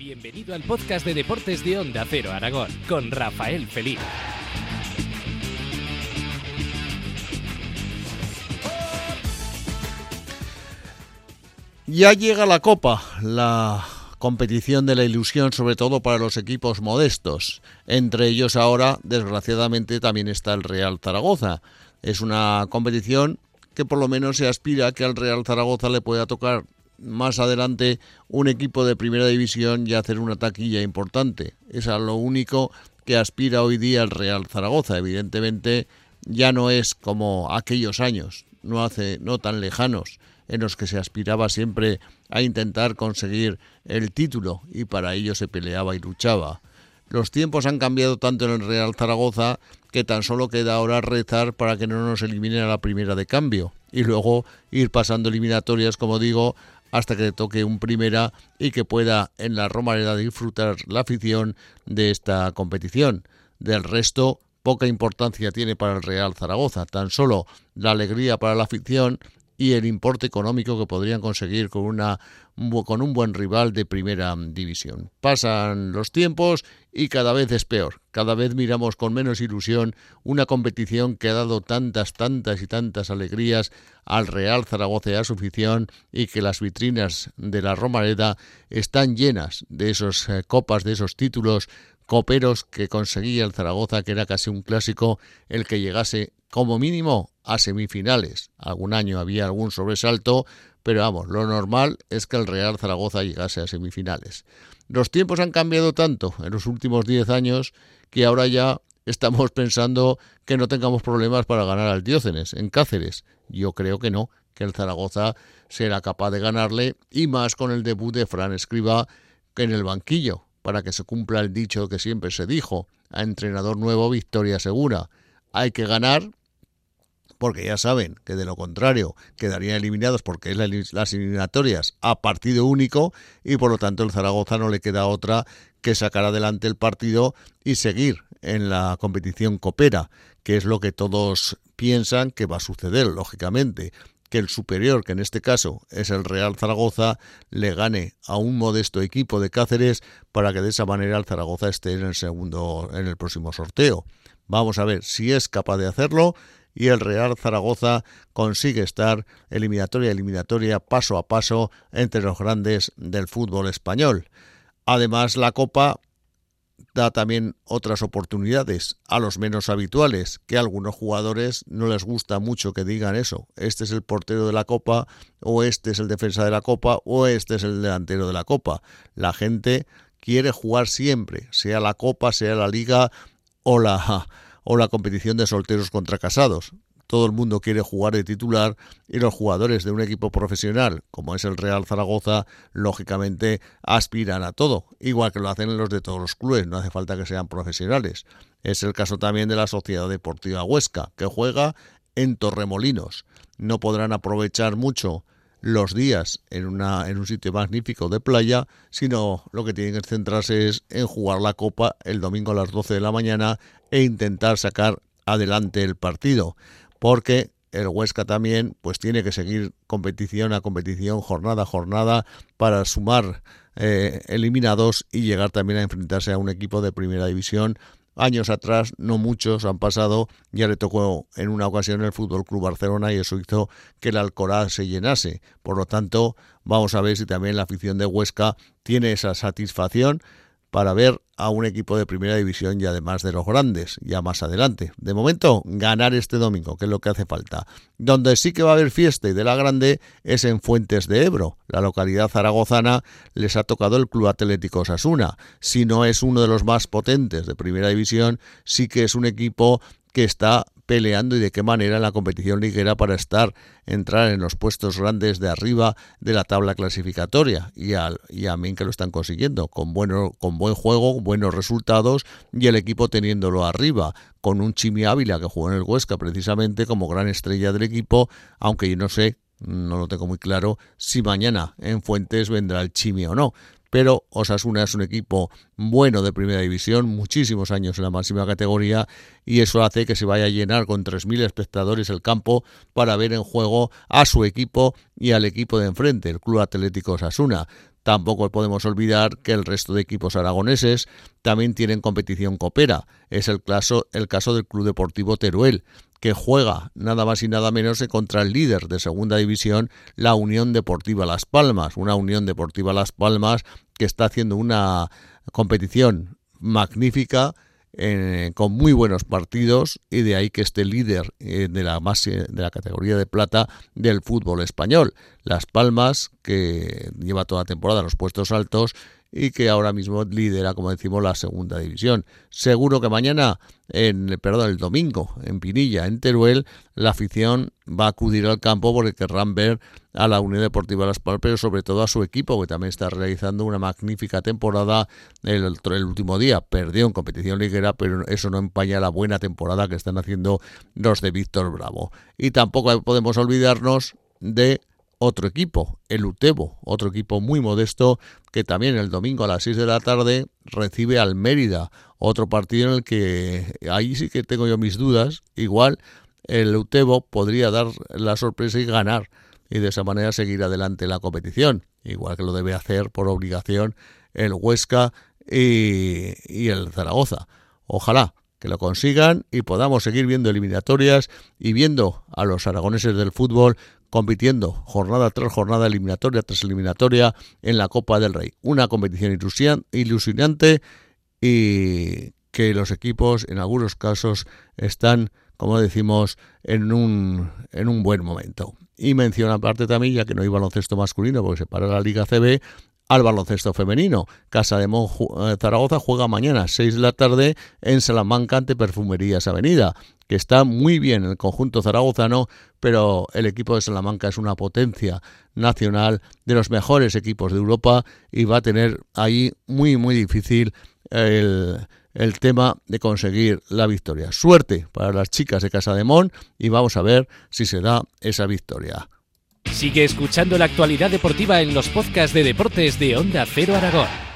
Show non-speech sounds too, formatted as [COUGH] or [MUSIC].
Bienvenido al podcast de deportes de Onda Cero Aragón con Rafael Felipe. Ya llega la Copa, la competición de la ilusión, sobre todo para los equipos modestos. Entre ellos ahora, desgraciadamente, también está el Real Zaragoza. Es una competición que por lo menos se aspira a que al Real Zaragoza le pueda tocar más adelante un equipo de primera división y hacer una taquilla importante. Es a lo único que aspira hoy día el Real Zaragoza. Evidentemente ya no es como aquellos años, no hace no tan lejanos en los que se aspiraba siempre a intentar conseguir el título y para ello se peleaba y luchaba. Los tiempos han cambiado tanto en el Real Zaragoza que tan solo queda ahora rezar para que no nos eliminen a la primera de cambio y luego ir pasando eliminatorias, como digo, hasta que toque un primera y que pueda en la Romareda disfrutar la afición de esta competición. Del resto, poca importancia tiene para el Real Zaragoza, tan solo la alegría para la afición y el importe económico que podrían conseguir con, una, con un buen rival de primera división. Pasan los tiempos y cada vez es peor. Cada vez miramos con menos ilusión una competición que ha dado tantas, tantas y tantas alegrías al Real Zaragoza y a su y que las vitrinas de la Romareda están llenas de esos eh, copas, de esos títulos coperos que conseguía el Zaragoza, que era casi un clásico el que llegase como mínimo a semifinales. Algún año había algún sobresalto, pero vamos, lo normal es que el Real Zaragoza llegase a semifinales. Los tiempos han cambiado tanto en los últimos 10 años que ahora ya estamos [LAUGHS] pensando que no tengamos problemas para ganar al Diócenes en Cáceres. Yo creo que no, que el Zaragoza será capaz de ganarle y más con el debut de Fran Escriba en el banquillo, para que se cumpla el dicho que siempre se dijo, a entrenador nuevo victoria segura. Hay que ganar porque ya saben que de lo contrario quedarían eliminados porque es las eliminatorias a partido único y por lo tanto el Zaragoza no le queda otra que sacar adelante el partido y seguir en la competición copera, que es lo que todos piensan que va a suceder, lógicamente que el superior, que en este caso es el Real Zaragoza, le gane a un modesto equipo de Cáceres para que de esa manera el Zaragoza esté en el segundo en el próximo sorteo. Vamos a ver si es capaz de hacerlo y el Real Zaragoza consigue estar eliminatoria eliminatoria paso a paso entre los grandes del fútbol español. Además, la Copa da también otras oportunidades a los menos habituales, que a algunos jugadores no les gusta mucho que digan eso. Este es el portero de la Copa, o este es el defensa de la Copa, o este es el delantero de la Copa. La gente quiere jugar siempre, sea la Copa, sea la Liga o la o la competición de solteros contra casados. Todo el mundo quiere jugar de titular y los jugadores de un equipo profesional, como es el Real Zaragoza, lógicamente aspiran a todo, igual que lo hacen los de todos los clubes, no hace falta que sean profesionales. Es el caso también de la Sociedad Deportiva Huesca, que juega en Torremolinos. No podrán aprovechar mucho los días en, una, en un sitio magnífico de playa, sino lo que tienen que centrarse es en jugar la copa el domingo a las 12 de la mañana e intentar sacar adelante el partido, porque el Huesca también pues tiene que seguir competición a competición, jornada a jornada, para sumar eh, eliminados y llegar también a enfrentarse a un equipo de primera división años atrás, no muchos han pasado, ya le tocó en una ocasión el Fútbol Club Barcelona y eso hizo que el Alcoraz se llenase. Por lo tanto, vamos a ver si también la afición de Huesca tiene esa satisfacción para ver a un equipo de primera división y además de los grandes, ya más adelante. De momento, ganar este domingo, que es lo que hace falta. Donde sí que va a haber fiesta y de la grande es en Fuentes de Ebro. La localidad zaragozana les ha tocado el Club Atlético Sasuna. Si no es uno de los más potentes de primera división, sí que es un equipo que está peleando y de qué manera la competición liguera para estar, entrar en los puestos grandes de arriba de la tabla clasificatoria. Y, al, y a mí que lo están consiguiendo con, bueno, con buen juego, buenos resultados y el equipo teniéndolo arriba con un Chimi Ávila que jugó en el Huesca precisamente como gran estrella del equipo, aunque yo no sé no lo tengo muy claro si mañana en Fuentes vendrá el Chimi o no pero Osasuna es un equipo bueno de primera división, muchísimos años en la máxima categoría y eso hace que se vaya a llenar con 3.000 espectadores el campo para ver en juego a su equipo y al equipo de enfrente, el Club Atlético Osasuna. Tampoco podemos olvidar que el resto de equipos aragoneses también tienen competición coopera. Es el caso, el caso del Club Deportivo Teruel, que juega nada más y nada menos que contra el líder de segunda división, la Unión Deportiva Las Palmas. Una Unión Deportiva Las Palmas que está haciendo una competición magnífica eh, con muy buenos partidos y de ahí que esté líder eh, de, la de la categoría de plata del fútbol español. Las Palmas, que lleva toda la temporada en los puestos altos y que ahora mismo lidera, como decimos, la segunda división. Seguro que mañana, en, perdón, el domingo, en Pinilla, en Teruel, la afición va a acudir al campo porque querrán ver a la Unión Deportiva Las Palmas, pero sobre todo a su equipo, que también está realizando una magnífica temporada el, el último día. Perdió en competición liguera, pero eso no empaña la buena temporada que están haciendo los de Víctor Bravo. Y tampoco podemos olvidarnos de otro equipo, el Utebo, otro equipo muy modesto que también el domingo a las 6 de la tarde recibe al Mérida, otro partido en el que ahí sí que tengo yo mis dudas, igual el Utebo podría dar la sorpresa y ganar y de esa manera seguir adelante la competición, igual que lo debe hacer por obligación el Huesca y, y el Zaragoza. Ojalá que lo consigan y podamos seguir viendo eliminatorias y viendo a los aragoneses del fútbol compitiendo jornada tras jornada, eliminatoria tras eliminatoria en la Copa del Rey. Una competición ilusionante y que los equipos en algunos casos están, como decimos, en un, en un buen momento. Y menciona aparte también, ya que no hay baloncesto masculino porque se para la Liga CB, al baloncesto femenino. Casa de Mon eh, Zaragoza juega mañana a 6 de la tarde en Salamanca ante Perfumerías Avenida, que está muy bien el conjunto zaragozano, pero el equipo de Salamanca es una potencia nacional de los mejores equipos de Europa y va a tener ahí muy muy difícil el, el tema de conseguir la victoria. Suerte para las chicas de Casa de Mon y vamos a ver si se da esa victoria. Sigue escuchando la actualidad deportiva en los podcasts de deportes de Onda Cero Aragón.